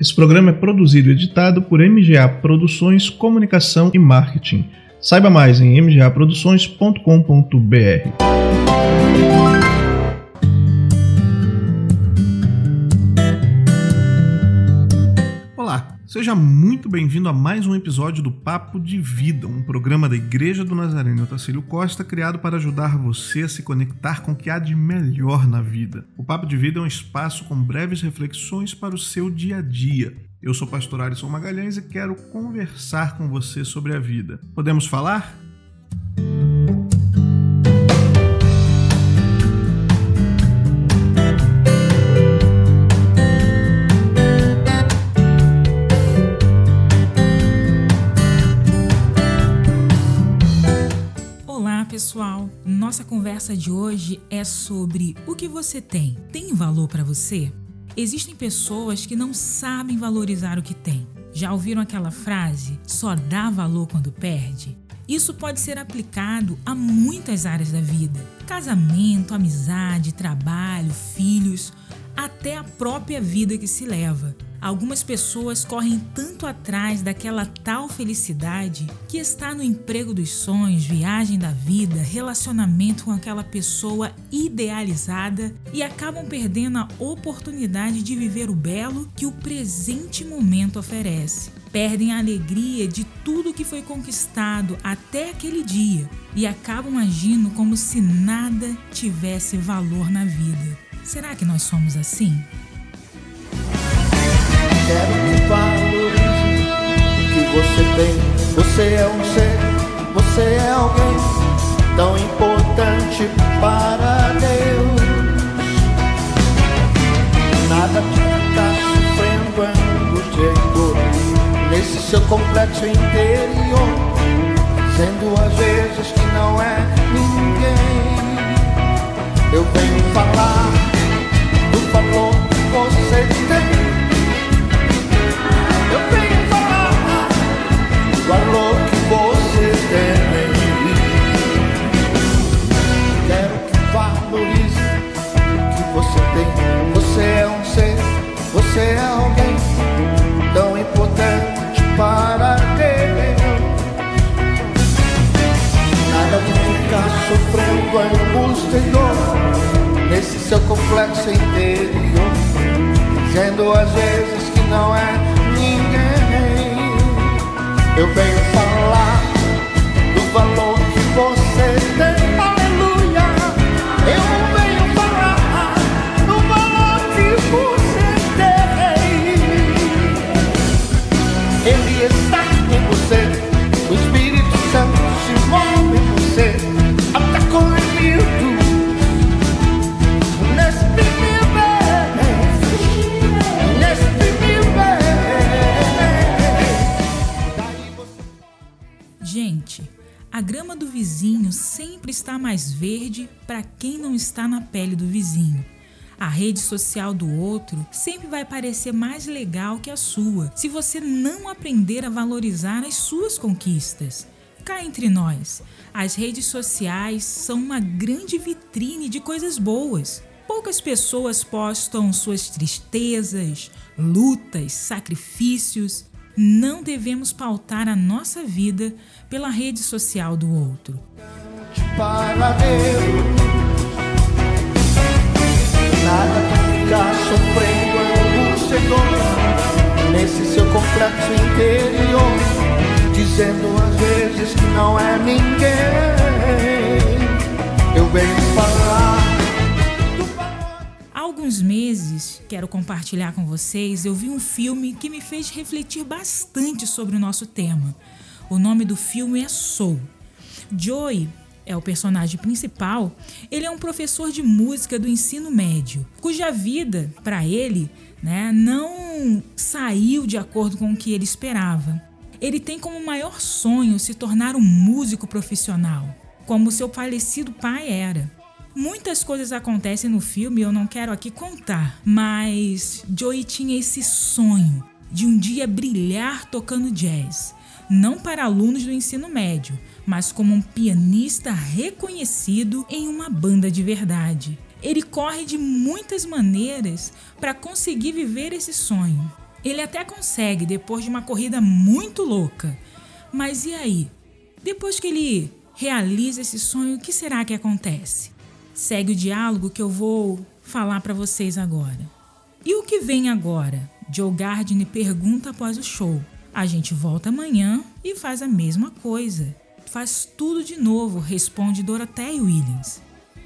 Esse programa é produzido e editado por MGA Produções Comunicação e Marketing. Saiba mais em mgaproduções.com.br. Seja muito bem-vindo a mais um episódio do Papo de Vida, um programa da Igreja do Nazareno Otacílio Costa criado para ajudar você a se conectar com o que há de melhor na vida. O Papo de Vida é um espaço com breves reflexões para o seu dia a dia. Eu sou o pastor Alisson Magalhães e quero conversar com você sobre a vida. Podemos falar? Nossa conversa de hoje é sobre o que você tem. Tem valor para você? Existem pessoas que não sabem valorizar o que tem. Já ouviram aquela frase: só dá valor quando perde? Isso pode ser aplicado a muitas áreas da vida: casamento, amizade, trabalho, filhos, até a própria vida que se leva. Algumas pessoas correm tanto atrás daquela tal felicidade que está no emprego dos sonhos, viagem da vida, relacionamento com aquela pessoa idealizada e acabam perdendo a oportunidade de viver o belo que o presente momento oferece. Perdem a alegria de tudo que foi conquistado até aquele dia e acabam agindo como se nada tivesse valor na vida. Será que nós somos assim? Quero que valorize o que você tem. Você é um ser, você é alguém tão importante para Deus. Nada te ficar sofrendo angústia e dor nesse seu complexo interior, sendo às vezes que não é ninguém. Eu venho está mais verde para quem não está na pele do vizinho. A rede social do outro sempre vai parecer mais legal que a sua, se você não aprender a valorizar as suas conquistas. Cá entre nós, as redes sociais são uma grande vitrine de coisas boas. Poucas pessoas postam suas tristezas, lutas, sacrifícios não devemos pautar a nossa vida pela rede social do outro. Para Deus, nada que ficar sofrendo angústia nesse seu complexo interior, dizendo às vezes que não é ninguém. Eu venho falar alguns meses, quero compartilhar com vocês, eu vi um filme que me fez refletir bastante sobre o nosso tema. O nome do filme é Soul. Joey é o personagem principal, ele é um professor de música do ensino médio, cuja vida, para ele, né, não saiu de acordo com o que ele esperava. Ele tem como maior sonho se tornar um músico profissional, como seu falecido pai era. Muitas coisas acontecem no filme, eu não quero aqui contar, mas Joey tinha esse sonho de um dia brilhar tocando jazz, não para alunos do ensino médio, mas como um pianista reconhecido em uma banda de verdade. Ele corre de muitas maneiras para conseguir viver esse sonho. Ele até consegue depois de uma corrida muito louca. Mas e aí? Depois que ele realiza esse sonho, o que será que acontece? Segue o diálogo que eu vou falar para vocês agora. E o que vem agora? Joe Gardner pergunta após o show. A gente volta amanhã e faz a mesma coisa. Faz tudo de novo, responde Dorothea Williams.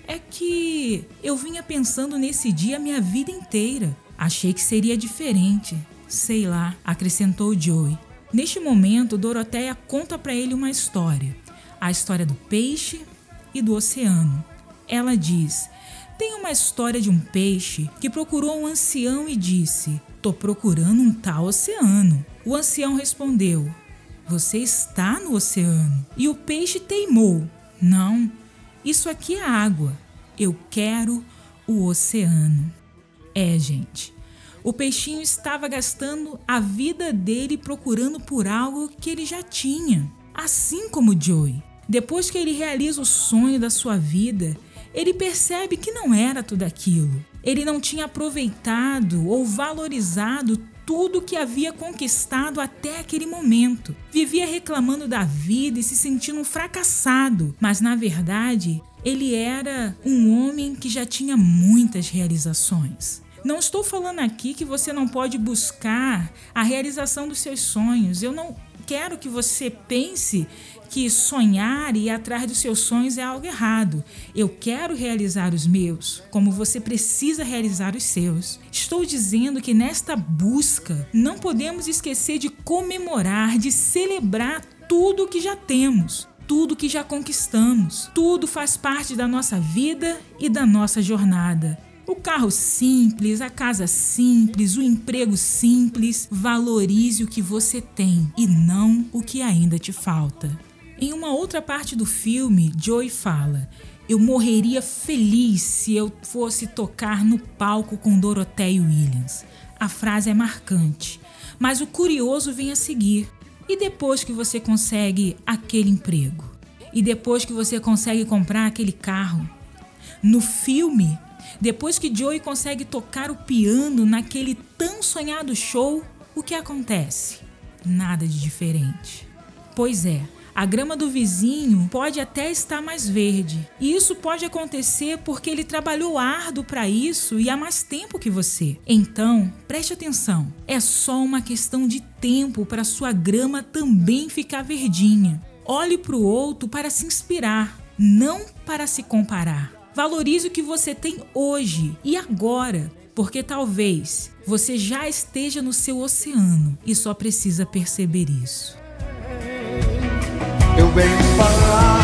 É que eu vinha pensando nesse dia minha vida inteira. Achei que seria diferente. Sei lá, acrescentou Joey. Neste momento, Doroteia conta para ele uma história. A história do peixe e do oceano. Ela diz: Tem uma história de um peixe que procurou um ancião e disse: Tô procurando um tal oceano. O ancião respondeu: Você está no oceano. E o peixe teimou: Não, isso aqui é água. Eu quero o oceano. É, gente. O peixinho estava gastando a vida dele procurando por algo que ele já tinha, assim como Joey. Depois que ele realiza o sonho da sua vida, ele percebe que não era tudo aquilo. Ele não tinha aproveitado ou valorizado tudo que havia conquistado até aquele momento. Vivia reclamando da vida e se sentindo um fracassado, mas na verdade, ele era um homem que já tinha muitas realizações. Não estou falando aqui que você não pode buscar a realização dos seus sonhos. Eu não quero que você pense que sonhar e ir atrás dos seus sonhos é algo errado. Eu quero realizar os meus, como você precisa realizar os seus. Estou dizendo que nesta busca não podemos esquecer de comemorar, de celebrar tudo que já temos tudo que já conquistamos. Tudo faz parte da nossa vida e da nossa jornada. O carro simples, a casa simples, o emprego simples, valorize o que você tem e não o que ainda te falta. Em uma outra parte do filme, Joey fala: Eu morreria feliz se eu fosse tocar no palco com Dorothea Williams. A frase é marcante, mas o curioso vem a seguir. E depois que você consegue aquele emprego? E depois que você consegue comprar aquele carro? No filme, depois que Joey consegue tocar o piano naquele tão sonhado show, o que acontece? Nada de diferente. Pois é, a grama do vizinho pode até estar mais verde. E isso pode acontecer porque ele trabalhou árduo para isso e há mais tempo que você. Então, preste atenção. É só uma questão de tempo para sua grama também ficar verdinha. Olhe para o outro para se inspirar, não para se comparar. Valorize o que você tem hoje e agora, porque talvez você já esteja no seu oceano e só precisa perceber isso. Eu venho falar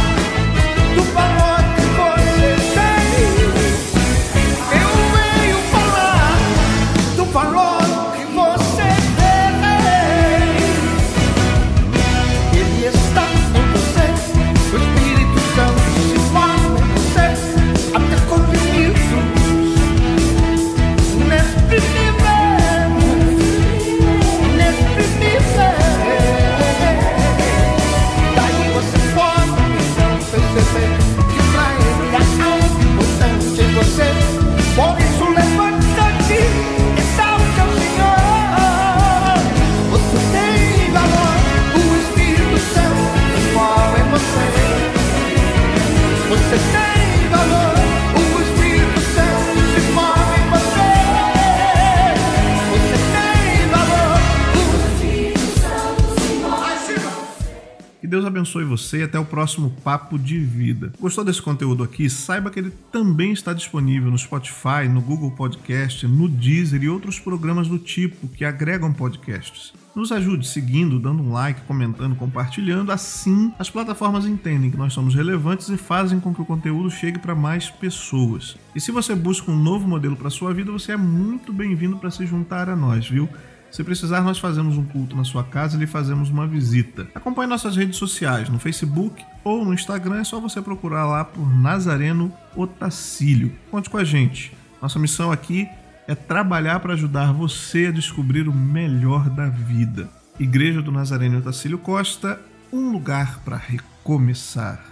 Que Deus abençoe você e até o próximo Papo de Vida. Gostou desse conteúdo aqui? Saiba que ele também está disponível no Spotify, no Google Podcast, no Deezer e outros programas do tipo que agregam podcasts. Nos ajude seguindo, dando um like, comentando, compartilhando. Assim, as plataformas entendem que nós somos relevantes e fazem com que o conteúdo chegue para mais pessoas. E se você busca um novo modelo para sua vida, você é muito bem-vindo para se juntar a nós, viu? Se precisar, nós fazemos um culto na sua casa e lhe fazemos uma visita. Acompanhe nossas redes sociais no Facebook ou no Instagram, é só você procurar lá por Nazareno Otacílio. Conte com a gente. Nossa missão aqui é trabalhar para ajudar você a descobrir o melhor da vida. Igreja do Nazareno Otacílio Costa, um lugar para recomeçar.